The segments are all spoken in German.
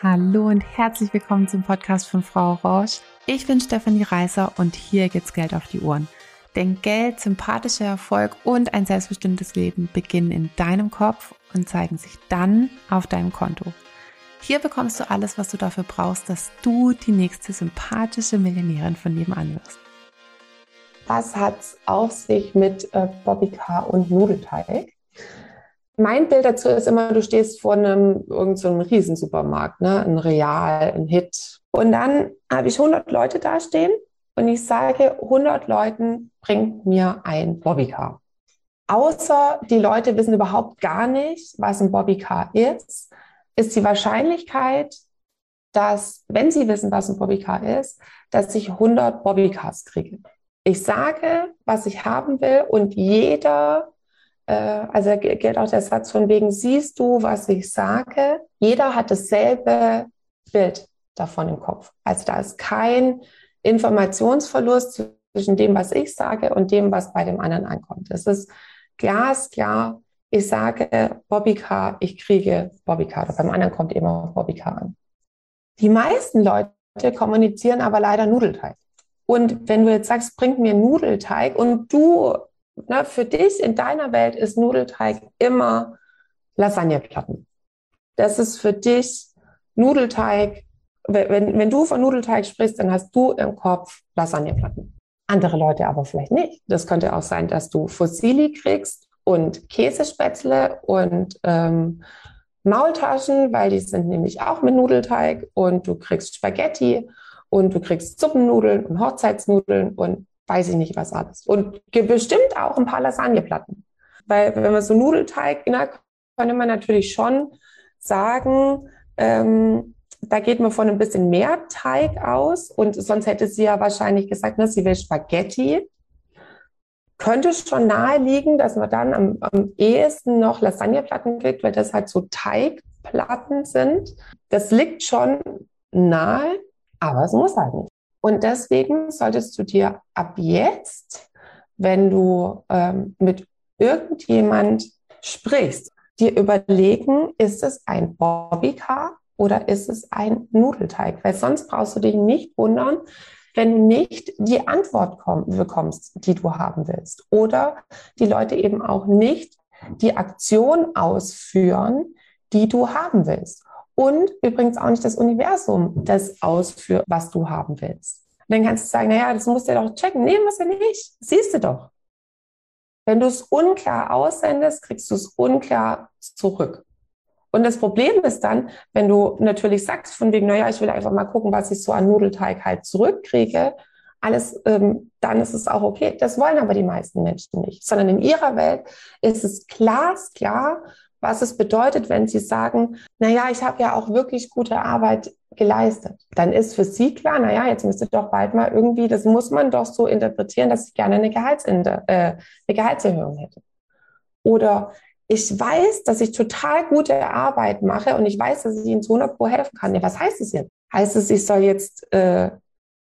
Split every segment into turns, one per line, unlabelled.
Hallo und herzlich willkommen zum Podcast von Frau Rausch. Ich bin Stefanie Reißer und hier gibt's Geld auf die Ohren. Denn Geld, sympathischer Erfolg und ein selbstbestimmtes Leben beginnen in deinem Kopf und zeigen sich dann auf deinem Konto. Hier bekommst du alles, was du dafür brauchst, dass du die nächste sympathische Millionärin von nebenan wirst.
Was hat's auf sich mit äh, Bobbycar und Nudelteig? Mein Bild dazu ist immer, du stehst vor einem irgendeinem so Riesensupermarkt, ne? ein Real, ein Hit. Und dann habe ich 100 Leute da stehen und ich sage, 100 Leuten bringt mir ein Bobbycar. Außer die Leute wissen überhaupt gar nicht, was ein Bobbycar ist, ist die Wahrscheinlichkeit, dass, wenn sie wissen, was ein Bobbycar ist, dass ich 100 Bobbycars kriege. Ich sage, was ich haben will und jeder also gilt auch der Satz von wegen, siehst du, was ich sage? Jeder hat dasselbe Bild davon im Kopf. Also da ist kein Informationsverlust zwischen dem, was ich sage und dem, was bei dem anderen ankommt. Es ist glasklar, ich sage Bobbycar, ich kriege Bobbycar. Oder beim anderen kommt immer Bobbycar an. Die meisten Leute kommunizieren aber leider Nudelteig. Und wenn du jetzt sagst, bring mir Nudelteig und du ne, für dich in deiner Welt ist Nudelteig immer Lasagneplatten. Das ist für dich Nudelteig. Wenn, wenn du von Nudelteig sprichst, dann hast du im Kopf Lasagneplatten. Andere Leute aber vielleicht nicht. Das könnte auch sein, dass du Fossili kriegst und Käsespätzle und ähm, Maultaschen, weil die sind nämlich auch mit Nudelteig und du kriegst Spaghetti und du kriegst Suppennudeln und Hochzeitsnudeln und weiß ich nicht was alles. Und bestimmt auch ein paar Lasagneplatten. Weil wenn man so Nudelteig, na, könnte man natürlich schon sagen, ähm, da geht man von ein bisschen mehr Teig aus. Und sonst hätte sie ja wahrscheinlich gesagt, ne, sie will Spaghetti. Könnte schon nahe liegen, dass man dann am, am ehesten noch Lasagneplatten kriegt, weil das halt so Teigplatten sind. Das liegt schon nahe, aber es muss halt nicht. Und deswegen solltest du dir ab jetzt, wenn du ähm, mit irgendjemand sprichst, dir überlegen, ist es ein Bobbycar oder ist es ein Nudelteig? Weil sonst brauchst du dich nicht wundern, wenn du nicht die Antwort komm, bekommst, die du haben willst. Oder die Leute eben auch nicht die Aktion ausführen, die du haben willst. Und übrigens auch nicht das Universum das ausführt, was du haben willst. Und dann kannst du sagen, naja, das musst du doch checken. Nee, muss ja nicht. Siehst du doch. Wenn du es unklar aussendest, kriegst du es unklar zurück. Und das Problem ist dann, wenn du natürlich sagst, von wegen, naja, ich will einfach mal gucken, was ich so an Nudelteig halt zurückkriege, alles, ähm, dann ist es auch okay. Das wollen aber die meisten Menschen nicht, sondern in ihrer Welt ist es glasklar, was es bedeutet, wenn sie sagen, na ja, ich habe ja auch wirklich gute Arbeit geleistet. Dann ist für sie klar, na ja, jetzt müsste doch bald mal irgendwie, das muss man doch so interpretieren, dass ich gerne eine, Gehaltsinde, äh, eine Gehaltserhöhung hätte. Oder ich weiß, dass ich total gute Arbeit mache und ich weiß, dass ich Ihnen zu 100 Pro helfen kann. Ja, was heißt es jetzt? Heißt es, ich soll jetzt äh,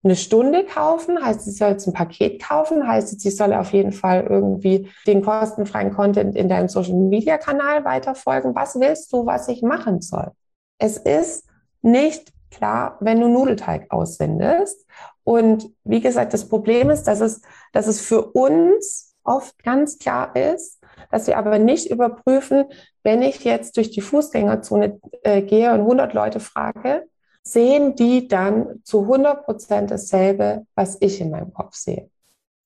eine Stunde kaufen? Heißt ich soll jetzt ein Paket kaufen? Heißt ich soll auf jeden Fall irgendwie den kostenfreien Content in deinem Social Media Kanal weiterfolgen? Was willst du, was ich machen soll? Es ist nicht klar, wenn du Nudelteig aussendest. Und wie gesagt, das Problem ist, dass es, dass es für uns oft ganz klar ist, dass wir aber nicht überprüfen, wenn ich jetzt durch die Fußgängerzone äh, gehe und 100 Leute frage, sehen die dann zu 100 Prozent dasselbe, was ich in meinem Kopf sehe.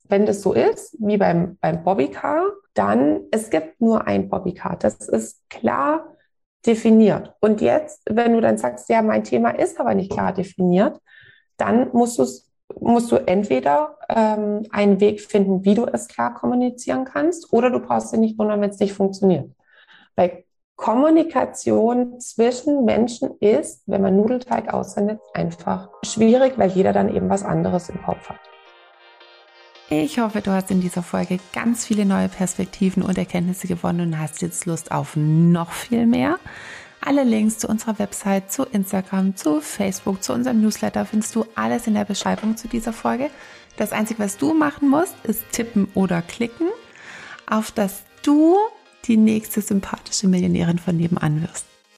Wenn das so ist, wie beim, beim Bobbycar, dann, es gibt nur ein Bobbycar. Das ist klar definiert. Und jetzt, wenn du dann sagst, ja, mein Thema ist aber nicht klar definiert, dann musst, du's, musst du entweder ähm, einen Weg finden, wie du es klar kommunizieren kannst, oder du brauchst dich nicht wundern, wenn es nicht funktioniert. Weil Kommunikation zwischen Menschen ist, wenn man Nudelteig aussendet, einfach schwierig, weil jeder dann eben was anderes im Kopf hat.
Ich hoffe, du hast in dieser Folge ganz viele neue Perspektiven und Erkenntnisse gewonnen und hast jetzt Lust auf noch viel mehr. Alle Links zu unserer Website, zu Instagram, zu Facebook, zu unserem Newsletter findest du alles in der Beschreibung zu dieser Folge. Das Einzige, was du machen musst, ist tippen oder klicken, auf das du die nächste sympathische Millionärin von nebenan wirst.